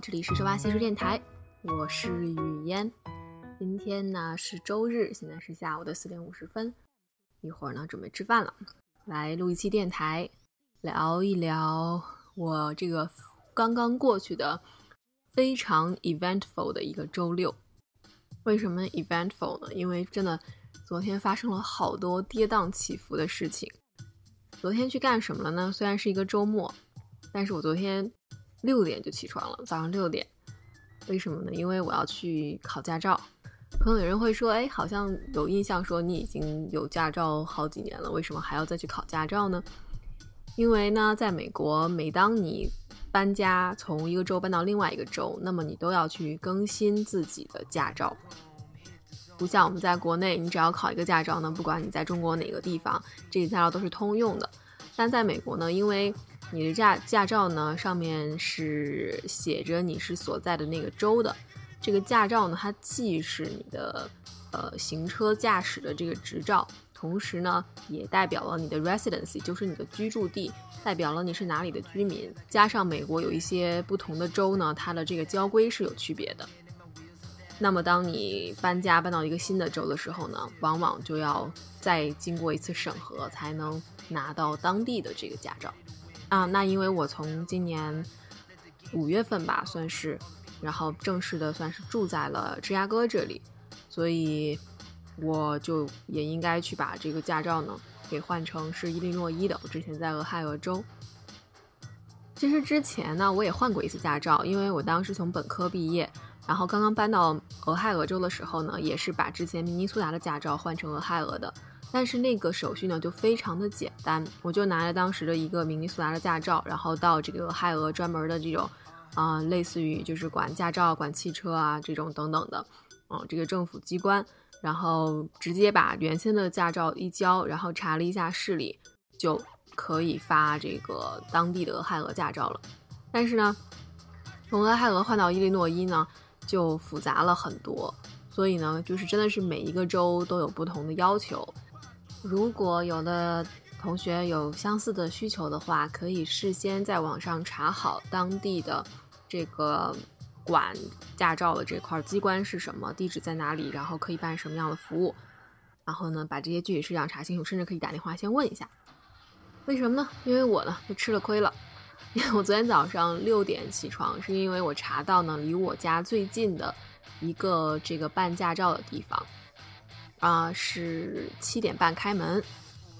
这里是周八西叔电台，我是雨嫣。今天呢是周日，现在是下午的四点五十分，一会儿呢准备吃饭了，来录一期电台，聊一聊我这个刚刚过去的非常 eventful 的一个周六。为什么 eventful 呢？因为真的昨天发生了好多跌宕起伏的事情。昨天去干什么了呢？虽然是一个周末，但是我昨天。六点就起床了，早上六点，为什么呢？因为我要去考驾照。可能有人会说，哎，好像有印象说你已经有驾照好几年了，为什么还要再去考驾照呢？因为呢，在美国，每当你搬家从一个州搬到另外一个州，那么你都要去更新自己的驾照。不像我们在国内，你只要考一个驾照呢，不管你在中国哪个地方，这个驾照都是通用的。但在美国呢，因为你的驾驾照呢，上面是写着你是所在的那个州的。这个驾照呢，它既是你的呃行车驾驶的这个执照，同时呢，也代表了你的 residency，就是你的居住地，代表了你是哪里的居民。加上美国有一些不同的州呢，它的这个交规是有区别的。那么，当你搬家搬到一个新的州的时候呢，往往就要再经过一次审核，才能拿到当地的这个驾照。啊，那因为我从今年五月份吧，算是，然后正式的算是住在了芝加哥这里，所以我就也应该去把这个驾照呢给换成是伊利诺伊的。我之前在俄亥俄州，其实之前呢我也换过一次驾照，因为我当时从本科毕业，然后刚刚搬到俄亥俄州的时候呢，也是把之前明尼苏达的驾照换成俄亥俄的。但是那个手续呢，就非常的简单，我就拿着当时的一个明尼苏达的驾照，然后到这个俄亥俄专门的这种，啊，类似于就是管驾照、管汽车啊这种等等的，嗯，这个政府机关，然后直接把原先的驾照一交，然后查了一下视力，就可以发这个当地的俄亥俄驾照了。但是呢，从俄亥俄换到伊利诺伊呢，就复杂了很多，所以呢，就是真的是每一个州都有不同的要求。如果有的同学有相似的需求的话，可以事先在网上查好当地的这个管驾照的这块机关是什么，地址在哪里，然后可以办什么样的服务，然后呢把这些具体事项查清楚，甚至可以打电话先问一下。为什么呢？因为我呢就吃了亏了，因为我昨天早上六点起床，是因为我查到呢离我家最近的一个这个办驾照的地方。啊，是七点半开门，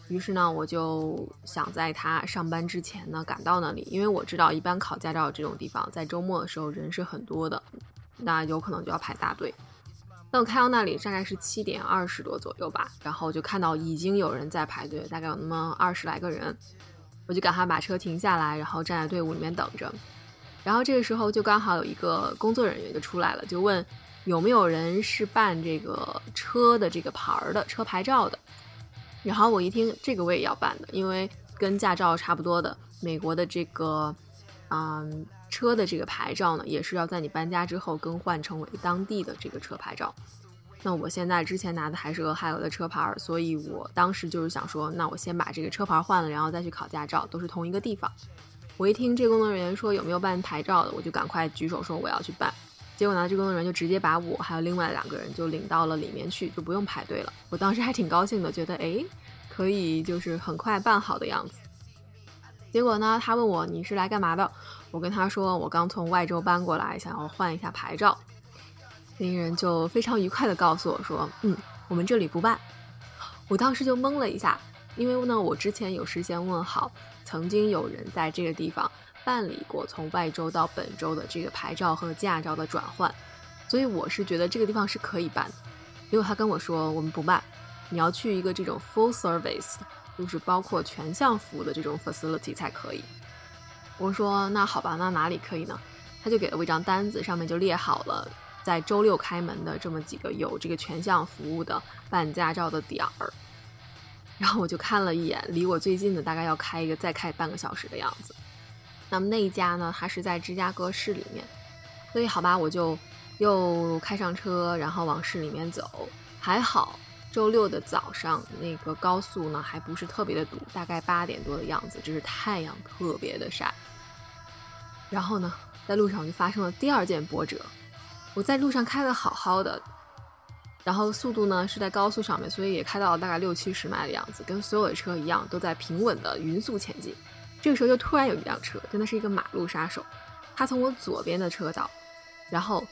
于是呢，我就想在他上班之前呢赶到那里，因为我知道一般考驾照这种地方在周末的时候人是很多的，那有可能就要排大队。那我开到那里大概是七点二十多左右吧，然后就看到已经有人在排队，大概有那么二十来个人，我就赶快把车停下来，然后站在队伍里面等着。然后这个时候就刚好有一个工作人员就出来了，就问。有没有人是办这个车的这个牌儿的车牌照的？然后我一听，这个我也要办的，因为跟驾照差不多的，美国的这个，嗯，车的这个牌照呢，也是要在你搬家之后更换成为当地的这个车牌照。那我现在之前拿的还是俄亥俄的车牌，所以我当时就是想说，那我先把这个车牌换了，然后再去考驾照，都是同一个地方。我一听这工作人员说有没有办牌照的，我就赶快举手说我要去办。结果呢，这工作人员就直接把我还有另外两个人就领到了里面去，就不用排队了。我当时还挺高兴的，觉得哎，可以就是很快办好的样子。结果呢，他问我你是来干嘛的？我跟他说我刚从外州搬过来，想要换一下牌照。那个人就非常愉快的告诉我说，嗯，我们这里不办。我当时就懵了一下，因为呢，我之前有事先问好，曾经有人在这个地方。办理过从外州到本州的这个牌照和驾照的转换，所以我是觉得这个地方是可以办的。结果他跟我说我们不办，你要去一个这种 full service，就是包括全项服务的这种 facility 才可以。我说那好吧，那哪里可以呢？他就给了我一张单子，上面就列好了在周六开门的这么几个有这个全项服务的办驾照的点儿。然后我就看了一眼，离我最近的大概要开一个再开半个小时的样子。那么那一家呢，它是在芝加哥市里面，所以好吧，我就又开上车，然后往市里面走。还好周六的早上那个高速呢还不是特别的堵，大概八点多的样子，就是太阳特别的晒。然后呢，在路上就发生了第二件波折。我在路上开的好好的，然后速度呢是在高速上面，所以也开到了大概六七十迈的样子，跟所有的车一样，都在平稳的匀速前进。这个时候就突然有一辆车，真的是一个马路杀手，他从我左边的车道，然后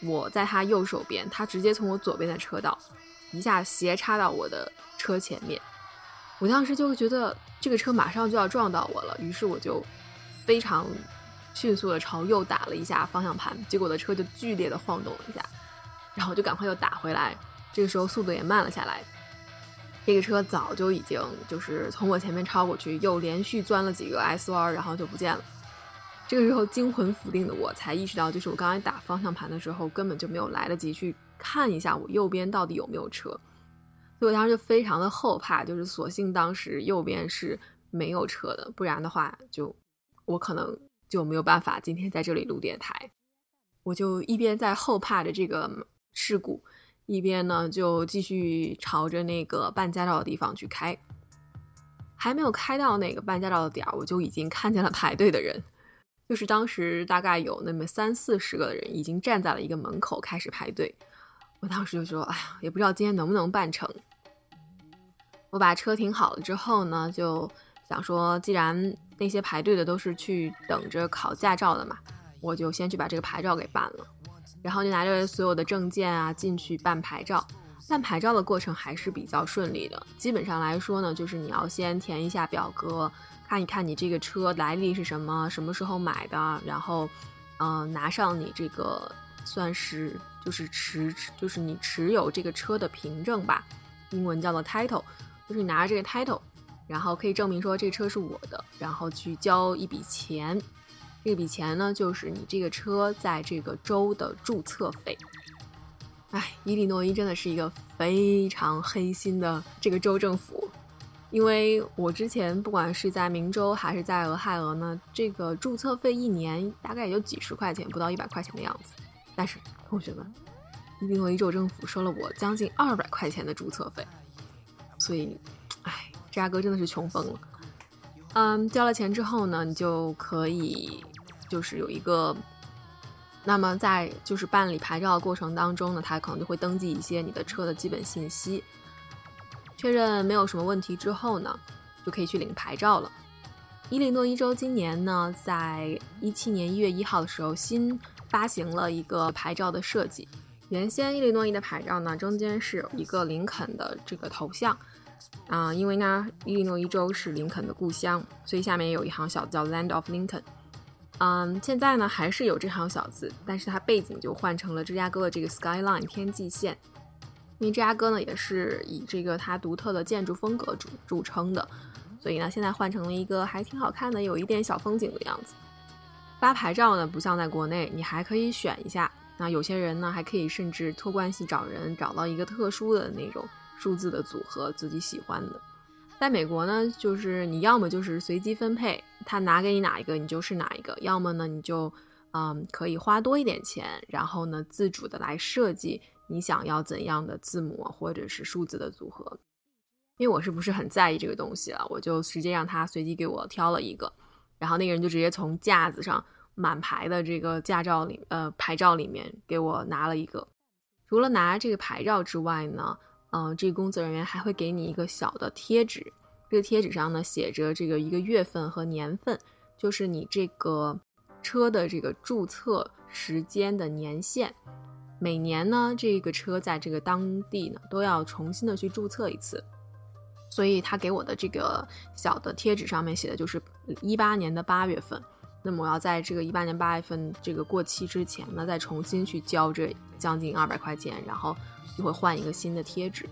我在他右手边，他直接从我左边的车道一下斜插到我的车前面。我当时就觉得这个车马上就要撞到我了，于是我就非常。迅速的朝右打了一下方向盘，结果我的车就剧烈的晃动了一下，然后我就赶快又打回来，这个时候速度也慢了下来。这个车早就已经就是从我前面超过去，又连续钻了几个 S 弯，然后就不见了。这个时候惊魂甫定的我才意识到，就是我刚才打方向盘的时候根本就没有来得及去看一下我右边到底有没有车，所以我当时就非常的后怕，就是索性当时右边是没有车的，不然的话就我可能。就没有办法今天在这里录电台，我就一边在后怕着这个事故，一边呢就继续朝着那个办驾照的地方去开。还没有开到那个办驾照的点儿，我就已经看见了排队的人，就是当时大概有那么三四十个人已经站在了一个门口开始排队。我当时就说：“哎呀，也不知道今天能不能办成。”我把车停好了之后呢，就想说，既然那些排队的都是去等着考驾照的嘛，我就先去把这个牌照给办了，然后就拿着所有的证件啊进去办牌照。办牌照的过程还是比较顺利的，基本上来说呢，就是你要先填一下表格，看一看你这个车来历是什么，什么时候买的，然后，嗯，拿上你这个算是就是持就是你持有这个车的凭证吧，英文叫做 title，就是你拿着这个 title。然后可以证明说这车是我的，然后去交一笔钱，这笔钱呢就是你这个车在这个州的注册费。哎，伊利诺伊真的是一个非常黑心的这个州政府，因为我之前不管是在明州还是在俄亥俄呢，这个注册费一年大概也就几十块钱，不到一百块钱的样子。但是同学们，伊利诺伊州政府收了我将近二百块钱的注册费，所以，哎。芝加哥真的是穷疯了，嗯，交了钱之后呢，你就可以就是有一个，那么在就是办理牌照的过程当中呢，他可能就会登记一些你的车的基本信息，确认没有什么问题之后呢，就可以去领牌照了。伊利诺伊州今年呢，在一七年一月一号的时候新发行了一个牌照的设计，原先伊利诺伊的牌照呢，中间是有一个林肯的这个头像。啊，因为呢，伊利诺伊州是林肯的故乡，所以下面有一行小字叫 Land of Lincoln。嗯，现在呢还是有这行小字，但是它背景就换成了芝加哥的这个 Skyline 天际线。因为芝加哥呢也是以这个它独特的建筑风格著著称的，所以呢现在换成了一个还挺好看的，有一点小风景的样子。发牌照呢不像在国内，你还可以选一下。那有些人呢还可以甚至托关系找人，找到一个特殊的那种。数字的组合自己喜欢的，在美国呢，就是你要么就是随机分配，他拿给你哪一个你就是哪一个，要么呢你就嗯可以花多一点钱，然后呢自主的来设计你想要怎样的字母或者是数字的组合。因为我是不是很在意这个东西了，我就直接让他随机给我挑了一个，然后那个人就直接从架子上满牌的这个驾照里呃牌照里面给我拿了一个。除了拿这个牌照之外呢。嗯，这个工作人员还会给你一个小的贴纸，这个贴纸上呢写着这个一个月份和年份，就是你这个车的这个注册时间的年限。每年呢，这个车在这个当地呢都要重新的去注册一次，所以他给我的这个小的贴纸上面写的就是一八年的八月份。那么我要在这个一八年八月份这个过期之前呢，再重新去交这将近二百块钱，然后。就会换一个新的贴纸，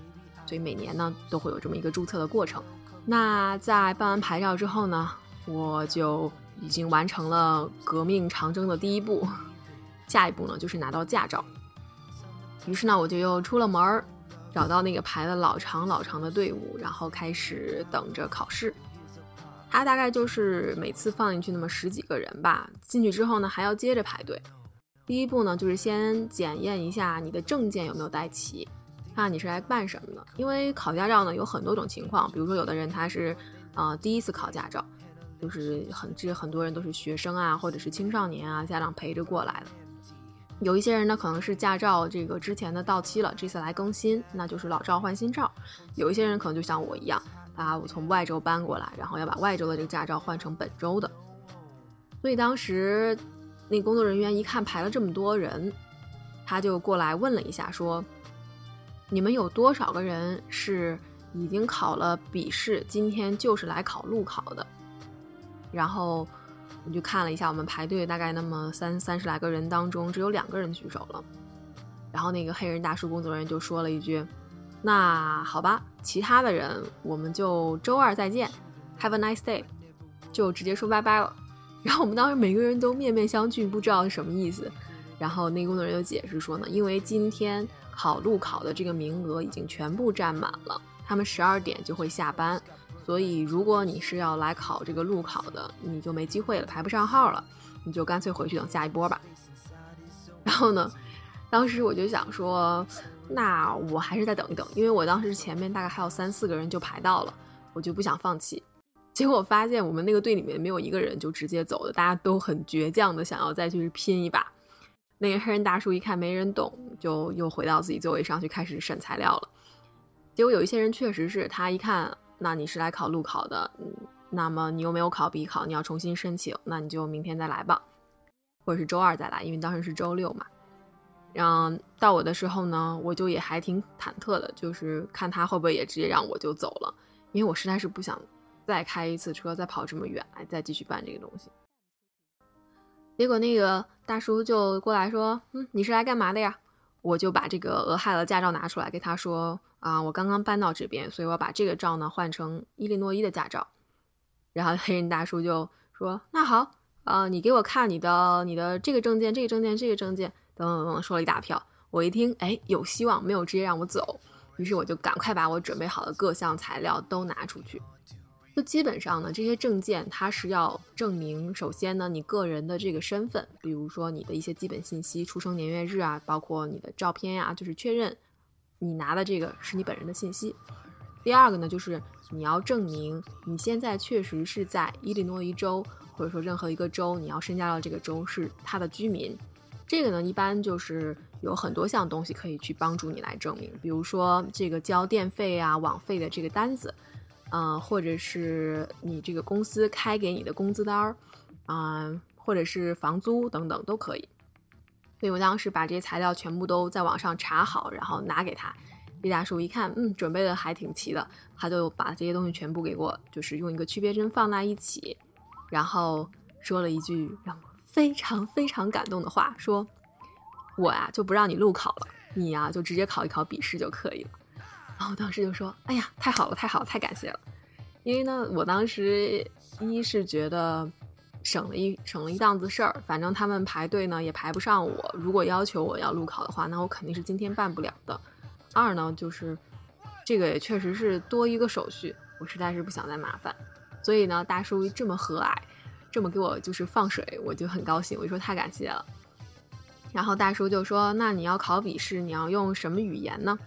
所以每年呢都会有这么一个注册的过程。那在办完牌照之后呢，我就已经完成了革命长征的第一步，下一步呢就是拿到驾照。于是呢，我就又出了门儿，找到那个排了老长老长的队伍，然后开始等着考试。他大概就是每次放进去那么十几个人吧，进去之后呢还要接着排队。第一步呢，就是先检验一下你的证件有没有带齐，看你是来办什么的。因为考驾照呢有很多种情况，比如说有的人他是，呃，第一次考驾照，就是很这很多人都是学生啊，或者是青少年啊，家长陪着过来的。有一些人呢，可能是驾照这个之前的到期了，这次来更新，那就是老照换新照。有一些人可能就像我一样，啊，我从外州搬过来，然后要把外州的这个驾照换成本州的。所以当时那工作人员一看排了这么多人，他就过来问了一下，说：“你们有多少个人是已经考了笔试，今天就是来考路考的？”然后。我就看了一下，我们排队大概那么三三十来个人当中，只有两个人举手了。然后那个黑人大叔工作人员就说了一句：“那好吧，其他的人我们就周二再见，Have a nice day。”就直接说拜拜了。然后我们当时每个人都面面相觑，不知道是什么意思。然后那工作人员就解释说呢，因为今天考路考的这个名额已经全部占满了，他们十二点就会下班。所以，如果你是要来考这个路考的，你就没机会了，排不上号了，你就干脆回去等下一波吧。然后呢，当时我就想说，那我还是再等一等，因为我当时前面大概还有三四个人就排到了，我就不想放弃。结果发现我们那个队里面没有一个人就直接走的，大家都很倔强的想要再去拼一把。那个黑人大叔一看没人懂，就又回到自己座位上去开始审材料了。结果有一些人确实是他一看。那你是来考路考的，那么你又没有考笔考，你要重新申请，那你就明天再来吧，或者是周二再来，因为当时是周六嘛。然后到我的时候呢，我就也还挺忐忑的，就是看他会不会也直接让我就走了，因为我实在是不想再开一次车，再跑这么远来再继续办这个东西。结果那个大叔就过来说：“嗯，你是来干嘛的呀？”我就把这个俄亥俄驾照拿出来给他说。啊，我刚刚搬到这边，所以我把这个照呢换成伊利诺伊的驾照。然后黑人大叔就说：“那好，啊，你给我看你的你的这个证件，这个证件，这个证件，等等等等，说了一大票。我一听，哎，有希望，没有直接让我走。于是我就赶快把我准备好的各项材料都拿出去。就基本上呢，这些证件它是要证明，首先呢，你个人的这个身份，比如说你的一些基本信息，出生年月日啊，包括你的照片呀，就是确认。”你拿的这个是你本人的信息。第二个呢，就是你要证明你现在确实是在伊利诺伊州，或者说任何一个州，你要申加到这个州是他的居民。这个呢，一般就是有很多项东西可以去帮助你来证明，比如说这个交电费啊、网费的这个单子，嗯，或者是你这个公司开给你的工资单儿，啊，或者是房租等等都可以。所以我当时把这些材料全部都在网上查好，然后拿给他。毕大叔一看，嗯，准备的还挺齐的，他就把这些东西全部给我，就是用一个区别针放在一起，然后说了一句让我非常非常感动的话，说：“我呀就不让你路考了，你呀就直接考一考笔试就可以了。”然后当时就说：“哎呀，太好了，太好了，太感谢了。”因为呢，我当时一是觉得。省了一省了一档子事儿，反正他们排队呢也排不上我。如果要求我要路考的话，那我肯定是今天办不了的。二呢，就是这个也确实是多一个手续，我实在是不想再麻烦。所以呢，大叔这么和蔼，这么给我就是放水，我就很高兴。我就说太感谢了。然后大叔就说：“那你要考笔试，你要用什么语言呢？”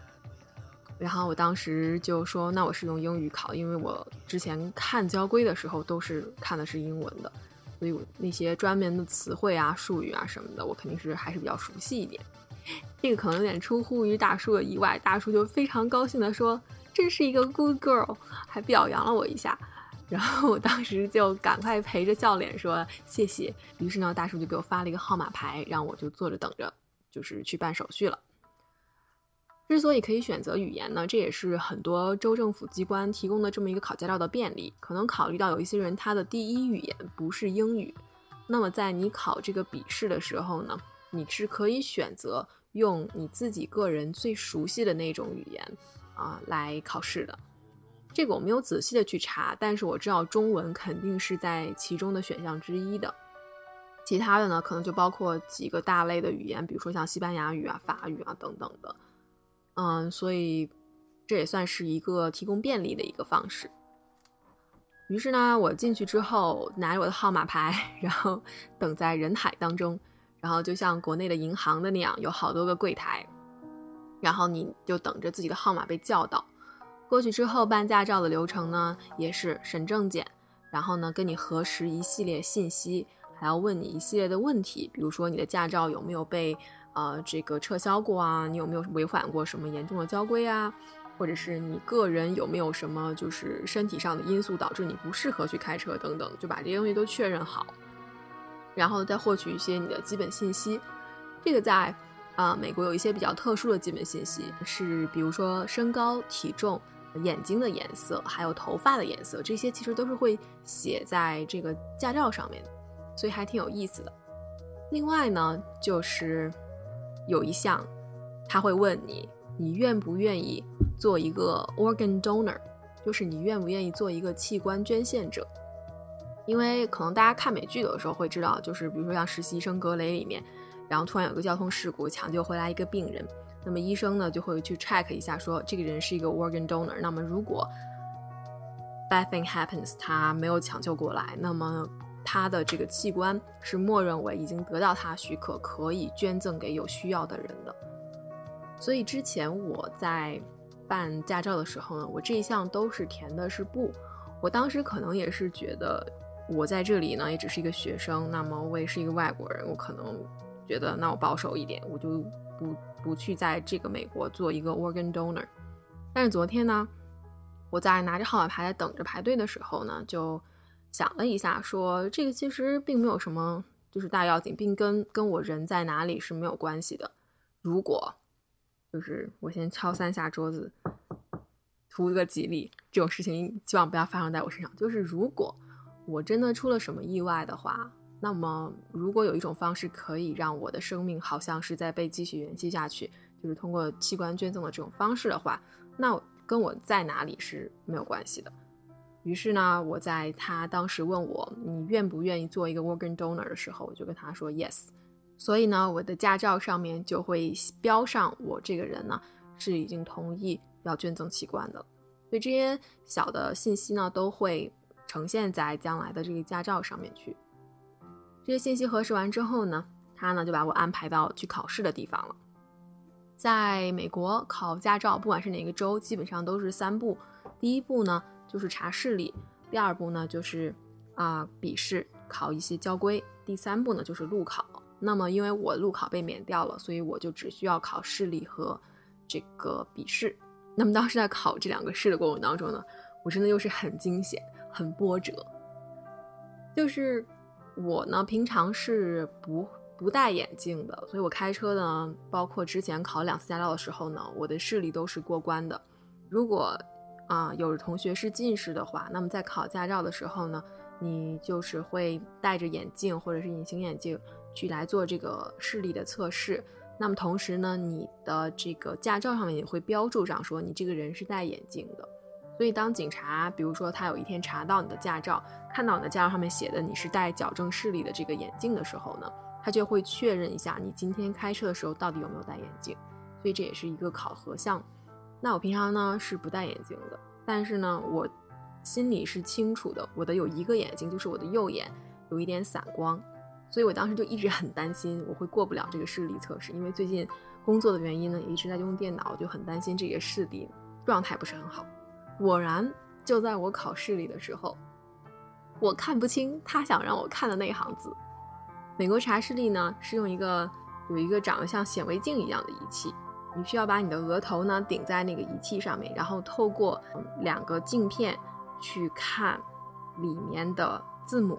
然后我当时就说：“那我是用英语考，因为我之前看交规的时候都是看的是英文的。”所以我那些专门的词汇啊、术语啊什么的，我肯定是还是比较熟悉一点。这个可能有点出乎于大叔的意外，大叔就非常高兴的说：“真是一个 good girl”，还表扬了我一下。然后我当时就赶快陪着笑脸说：“谢谢。”于是呢，大叔就给我发了一个号码牌，让我就坐着等着，就是去办手续了。之所以可以选择语言呢，这也是很多州政府机关提供的这么一个考驾照的便利。可能考虑到有一些人他的第一语言不是英语，那么在你考这个笔试的时候呢，你是可以选择用你自己个人最熟悉的那种语言啊来考试的。这个我没有仔细的去查，但是我知道中文肯定是在其中的选项之一的。其他的呢，可能就包括几个大类的语言，比如说像西班牙语啊、法语啊等等的。嗯，所以这也算是一个提供便利的一个方式。于是呢，我进去之后拿着我的号码牌，然后等在人海当中，然后就像国内的银行的那样，有好多个柜台，然后你就等着自己的号码被叫到。过去之后办驾照的流程呢，也是审证件，然后呢跟你核实一系列信息，还要问你一系列的问题，比如说你的驾照有没有被呃这个撤销过啊？你有没有违反过什么严重的交规啊？或者是你个人有没有什么就是身体上的因素导致你不适合去开车等等，就把这些东西都确认好，然后再获取一些你的基本信息。这个在啊美国有一些比较特殊的基本信息，是比如说身高、体重、眼睛的颜色，还有头发的颜色，这些其实都是会写在这个驾照上面的，所以还挺有意思的。另外呢，就是有一项他会问你，你愿不愿意？做一个 organ donor，就是你愿不愿意做一个器官捐献者？因为可能大家看美剧的时候会知道，就是比如说像《实习生格雷》里面，然后突然有个交通事故抢救回来一个病人，那么医生呢就会去 check 一下，说这个人是一个 organ donor。那么如果 bad thing happens，他没有抢救过来，那么他的这个器官是默认为已经得到他许可，可以捐赠给有需要的人的。所以之前我在。办驾照的时候呢，我这一项都是填的是不。我当时可能也是觉得，我在这里呢也只是一个学生，那么我也是一个外国人，我可能觉得那我保守一点，我就不不去在这个美国做一个 organ donor。但是昨天呢，我在拿着号码牌等着排队的时候呢，就想了一下，说这个其实并没有什么就是大要紧，并跟跟我人在哪里是没有关系的。如果就是我先敲三下桌子，图个吉利。这种事情希望不要发生在我身上。就是如果我真的出了什么意外的话，那么如果有一种方式可以让我的生命好像是在被继续延续下去，就是通过器官捐赠的这种方式的话，那跟我在哪里是没有关系的。于是呢，我在他当时问我你愿不愿意做一个 organ donor 的时候，我就跟他说 yes。所以呢，我的驾照上面就会标上我这个人呢是已经同意要捐赠器官的，所以这些小的信息呢都会呈现在将来的这个驾照上面去。这些信息核实完之后呢，他呢就把我安排到去考试的地方了。在美国考驾照，不管是哪个州，基本上都是三步。第一步呢就是查视力，第二步呢就是啊笔试，考一些交规，第三步呢就是路考。那么，因为我路考被免掉了，所以我就只需要考视力和这个笔试。那么当时在考这两个试的过程当中呢，我真的又是很惊险、很波折。就是我呢，平常是不不戴眼镜的，所以我开车呢，包括之前考两次驾照的时候呢，我的视力都是过关的。如果啊有的同学是近视的话，那么在考驾照的时候呢，你就是会戴着眼镜或者是隐形眼镜。去来做这个视力的测试，那么同时呢，你的这个驾照上面也会标注上说你这个人是戴眼镜的。所以当警察，比如说他有一天查到你的驾照，看到你的驾照上面写的你是戴矫正视力的这个眼镜的时候呢，他就会确认一下你今天开车的时候到底有没有戴眼镜。所以这也是一个考核项目。那我平常呢是不戴眼镜的，但是呢我心里是清楚的，我的有一个眼睛就是我的右眼有一点散光。所以我当时就一直很担心我会过不了这个视力测试，因为最近工作的原因呢，也一直在用电脑，就很担心这个视力状态不是很好。果然，就在我考视力的时候，我看不清他想让我看的那行字。美国查视力呢是用一个有一个长得像显微镜一样的仪器，你需要把你的额头呢顶在那个仪器上面，然后透过两个镜片去看里面的字母。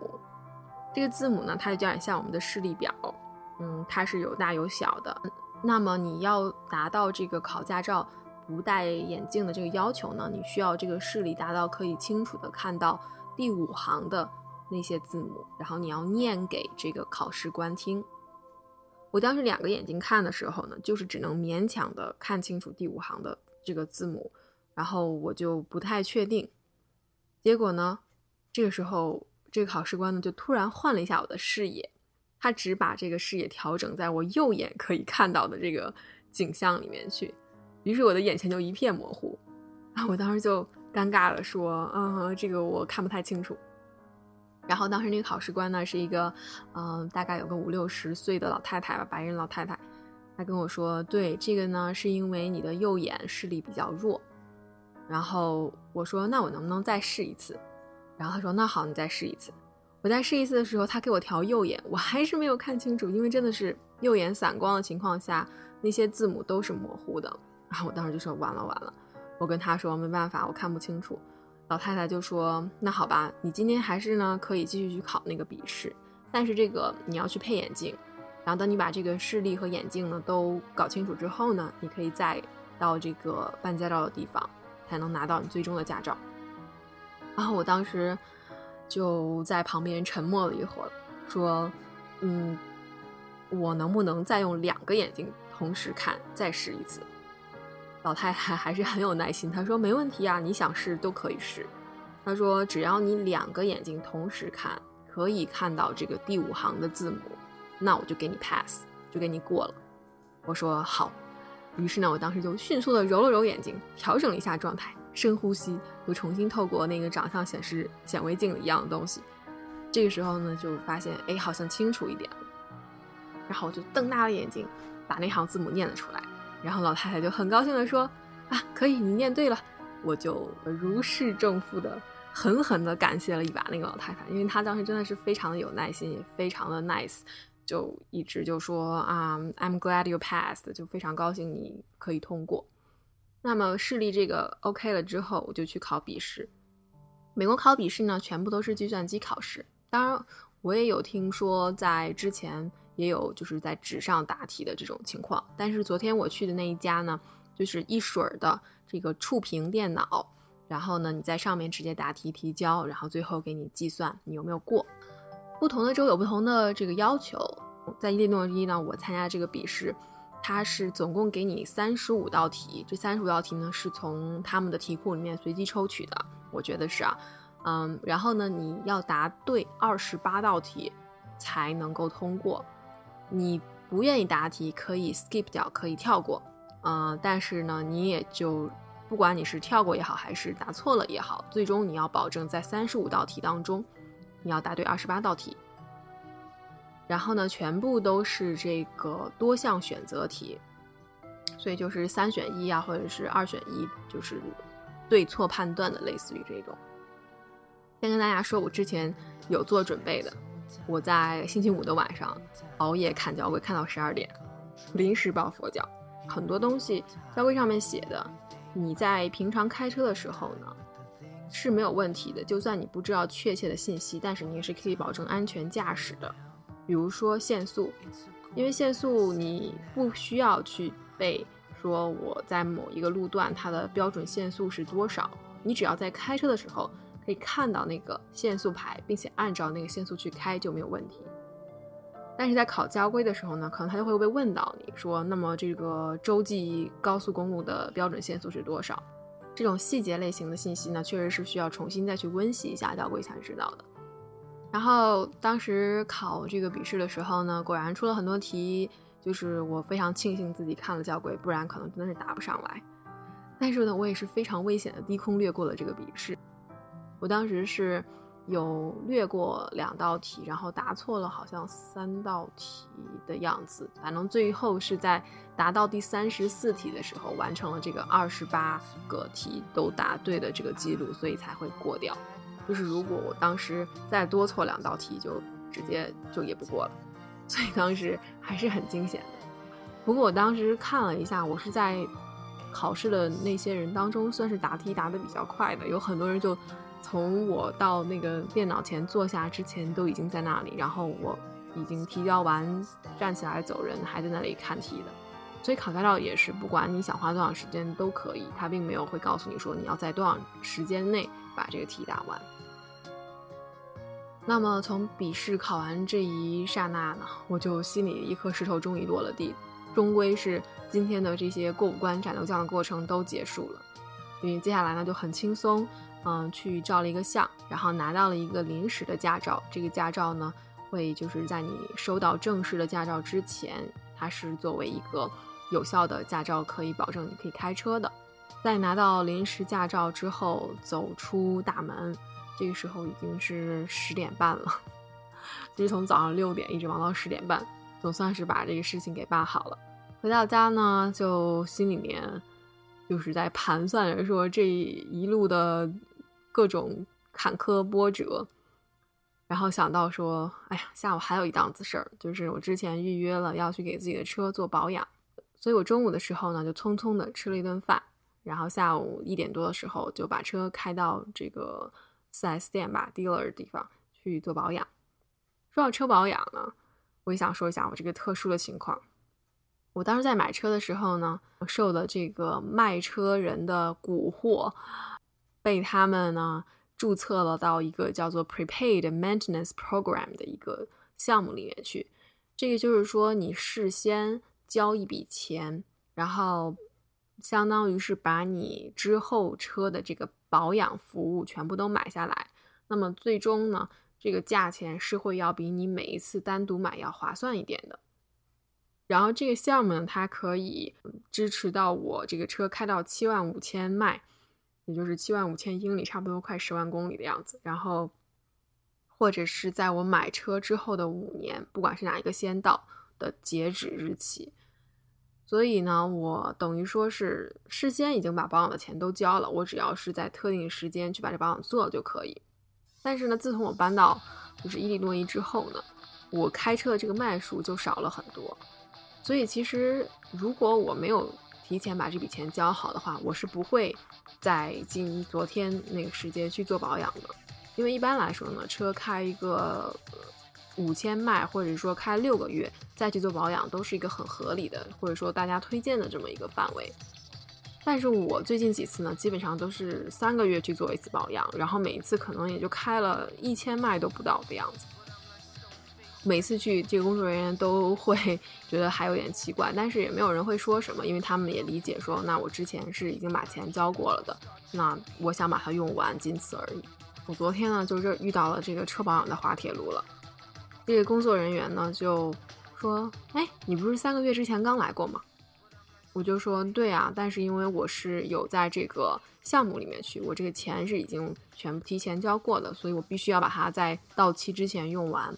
这个字母呢，它就有点像我们的视力表，嗯，它是有大有小的。那么你要达到这个考驾照不戴眼镜的这个要求呢，你需要这个视力达到可以清楚的看到第五行的那些字母，然后你要念给这个考试官听。我当时两个眼睛看的时候呢，就是只能勉强的看清楚第五行的这个字母，然后我就不太确定。结果呢，这个时候。这个考试官呢，就突然换了一下我的视野，他只把这个视野调整在我右眼可以看到的这个景象里面去，于是我的眼前就一片模糊，然 后我当时就尴尬了，说：“嗯，这个我看不太清楚。”然后当时那个考试官呢，是一个嗯，大概有个五六十岁的老太太吧，白人老太太，她跟我说：“对，这个呢，是因为你的右眼视力比较弱。”然后我说：“那我能不能再试一次？”然后他说：“那好，你再试一次。”我再试一次的时候，他给我调右眼，我还是没有看清楚，因为真的是右眼散光的情况下，那些字母都是模糊的。然后我当时就说：“完了完了！”我跟他说：“没办法，我看不清楚。”老太太就说：“那好吧，你今天还是呢可以继续去考那个笔试，但是这个你要去配眼镜。然后等你把这个视力和眼镜呢都搞清楚之后呢，你可以再到这个办驾照的地方，才能拿到你最终的驾照。”然后我当时。就在旁边沉默了一会儿，说：“嗯，我能不能再用两个眼睛同时看，再试一次？”老太太还是很有耐心，她说：“没问题啊，你想试都可以试。”她说：“只要你两个眼睛同时看，可以看到这个第五行的字母，那我就给你 pass，就给你过了。”我说：“好。”于是呢，我当时就迅速的揉了揉眼睛，调整了一下状态。深呼吸，又重新透过那个长相显示显微镜一样的东西，这个时候呢，就发现哎，好像清楚一点了。然后我就瞪大了眼睛，把那行字母念了出来。然后老太太就很高兴的说：“啊，可以，你念对了。”我就如释重负的狠狠的感谢了一把那个老太太，因为她当时真的是非常的有耐心，也非常的 nice，就一直就说啊，I'm glad you passed，就非常高兴你可以通过。那么视力这个 OK 了之后，我就去考笔试。美国考笔试呢，全部都是计算机考试。当然，我也有听说在之前也有就是在纸上答题的这种情况。但是昨天我去的那一家呢，就是一水儿的这个触屏电脑，然后呢你在上面直接答题提交，然后最后给你计算你有没有过。不同的州有不同的这个要求。在伊利诺伊呢，我参加这个笔试。它是总共给你三十五道题，这三十五道题呢是从他们的题库里面随机抽取的，我觉得是啊，嗯，然后呢你要答对二十八道题才能够通过，你不愿意答题可以 skip 掉，可以跳过，嗯，但是呢你也就不管你是跳过也好，还是答错了也好，最终你要保证在三十五道题当中，你要答对二十八道题。然后呢，全部都是这个多项选择题，所以就是三选一啊，或者是二选一，就是对错判断的，类似于这种。先跟大家说，我之前有做准备的，我在星期五的晚上熬夜看交规，看到十二点，临时抱佛脚。很多东西交规上面写的，你在平常开车的时候呢是没有问题的，就算你不知道确切的信息，但是你也是可以保证安全驾驶的。比如说限速，因为限速你不需要去背，说我在某一个路段它的标准限速是多少，你只要在开车的时候可以看到那个限速牌，并且按照那个限速去开就没有问题。但是在考交规的时候呢，可能他就会被问到你说，那么这个洲际高速公路的标准限速是多少？这种细节类型的信息呢，确实是需要重新再去温习一下交规才知道的。然后当时考这个笔试的时候呢，果然出了很多题，就是我非常庆幸自己看了交规，不然可能真的是答不上来。但是呢，我也是非常危险的低空略过了这个笔试。我当时是有略过两道题，然后答错了好像三道题的样子，反正最后是在答到第三十四题的时候完成了这个二十八个题都答对的这个记录，所以才会过掉。就是如果我当时再多错两道题，就直接就也不过了，所以当时还是很惊险的。不过我当时看了一下，我是在考试的那些人当中算是答题答的比较快的，有很多人就从我到那个电脑前坐下之前都已经在那里，然后我已经提交完站起来走人，还在那里看题的。所以考驾照也是，不管你想花多长时间都可以，他并没有会告诉你说你要在多少时间内把这个题答完。那么从笔试考完这一刹那呢，我就心里一颗石头终于落了地，终归是今天的这些过五关斩六将的过程都结束了。因为接下来呢就很轻松，嗯，去照了一个相，然后拿到了一个临时的驾照。这个驾照呢会就是在你收到正式的驾照之前，它是作为一个有效的驾照，可以保证你可以开车的。在拿到临时驾照之后，走出大门。这个时候已经是十点半了，就是从早上六点一直忙到十点半，总算是把这个事情给办好了。回到家呢，就心里面就是在盘算着说这一路的各种坎坷波折。然后想到说，哎呀，下午还有一档子事儿，就是我之前预约了要去给自己的车做保养，所以我中午的时候呢，就匆匆的吃了一顿饭，然后下午一点多的时候就把车开到这个四 S 店吧，dealer 的地方去做保养。说到车保养呢，我也想说一下我这个特殊的情况。我当时在买车的时候呢，受了这个卖车人的蛊惑，被他们呢。注册了到一个叫做 Prepaid Maintenance Program 的一个项目里面去，这个就是说你事先交一笔钱，然后相当于是把你之后车的这个保养服务全部都买下来，那么最终呢，这个价钱是会要比你每一次单独买要划算一点的。然后这个项目呢，它可以支持到我这个车开到七万五千迈。也就是七万五千英里，差不多快十万公里的样子。然后，或者是在我买车之后的五年，不管是哪一个先到的截止日期。所以呢，我等于说是事先已经把保养的钱都交了，我只要是在特定时间去把这保养做了就可以。但是呢，自从我搬到就是伊利诺伊之后呢，我开车的这个迈数就少了很多。所以其实如果我没有提前把这笔钱交好的话，我是不会在今昨天那个时间去做保养的，因为一般来说呢，车开一个五千迈，或者说开六个月再去做保养，都是一个很合理的，或者说大家推荐的这么一个范围。但是我最近几次呢，基本上都是三个月去做一次保养，然后每一次可能也就开了一千迈都不到的样子。每次去，这个工作人员都会 觉得还有点奇怪，但是也没有人会说什么，因为他们也理解说，那我之前是已经把钱交过了的，那我想把它用完，仅此而已。我昨天呢，就是遇到了这个车保养的滑铁卢了。这个工作人员呢就说：“哎，你不是三个月之前刚来过吗？”我就说：“对啊，但是因为我是有在这个项目里面去，我这个钱是已经全部提前交过的，所以我必须要把它在到期之前用完。”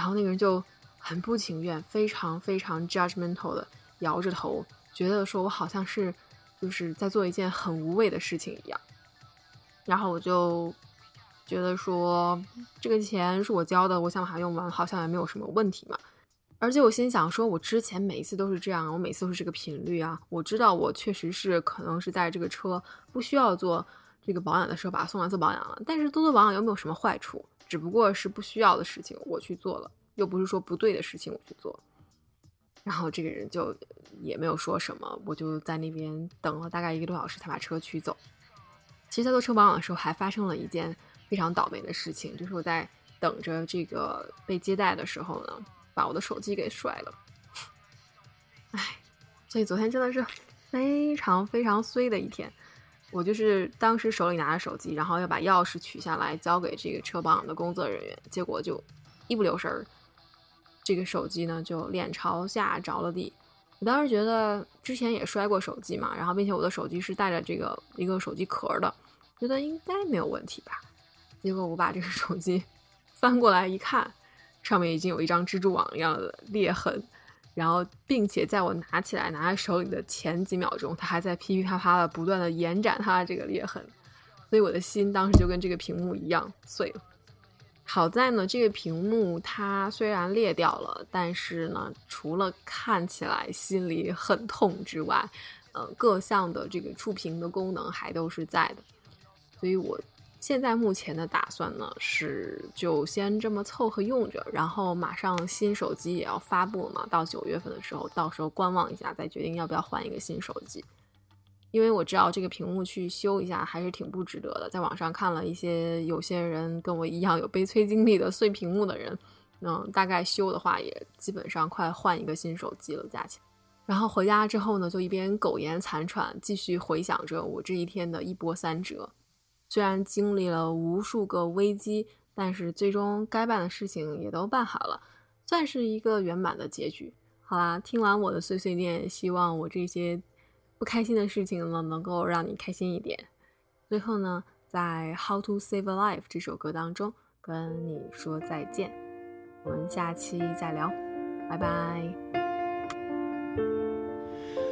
然后那个人就很不情愿，非常非常 judgmental 的摇着头，觉得说我好像是就是在做一件很无谓的事情一样。然后我就觉得说这个钱是我交的，我想把它用完，好像也没有什么问题嘛。而且我心想说，我之前每一次都是这样，我每次都是这个频率啊。我知道我确实是可能是在这个车不需要做这个保养的时候把它送来做保养了，但是多做保养又没有什么坏处。只不过是不需要的事情我去做了，又不是说不对的事情我去做。然后这个人就也没有说什么，我就在那边等了大概一个多小时才把车取走。其实，在做车保养的时候，还发生了一件非常倒霉的事情，就是我在等着这个被接待的时候呢，把我的手机给摔了。唉，所以昨天真的是非常非常衰的一天。我就是当时手里拿着手机，然后要把钥匙取下来交给这个车保养的工作人员，结果就一不留神儿，这个手机呢就脸朝下着了地。我当时觉得之前也摔过手机嘛，然后并且我的手机是带着这个一个手机壳的，觉得应该没有问题吧。结果我把这个手机 翻过来一看，上面已经有一张蜘蛛网一样的裂痕。然后，并且在我拿起来拿在手里的前几秒钟，它还在噼噼啪啪的不断的延展它的这个裂痕，所以我的心当时就跟这个屏幕一样碎了。好在呢，这个屏幕它虽然裂掉了，但是呢，除了看起来心里很痛之外，呃，各项的这个触屏的功能还都是在的，所以我。现在目前的打算呢是就先这么凑合用着，然后马上新手机也要发布嘛，到九月份的时候，到时候观望一下，再决定要不要换一个新手机。因为我知道这个屏幕去修一下还是挺不值得的，在网上看了一些有些人跟我一样有悲催经历的碎屏幕的人，嗯，大概修的话也基本上快换一个新手机了价钱。然后回家之后呢，就一边苟延残喘，继续回想着我这一天的一波三折。虽然经历了无数个危机，但是最终该办的事情也都办好了，算是一个圆满的结局。好啦，听完我的碎碎念，希望我这些不开心的事情呢，能够让你开心一点。最后呢，在《How to Save a Life》这首歌当中跟你说再见，我们下期再聊，拜拜。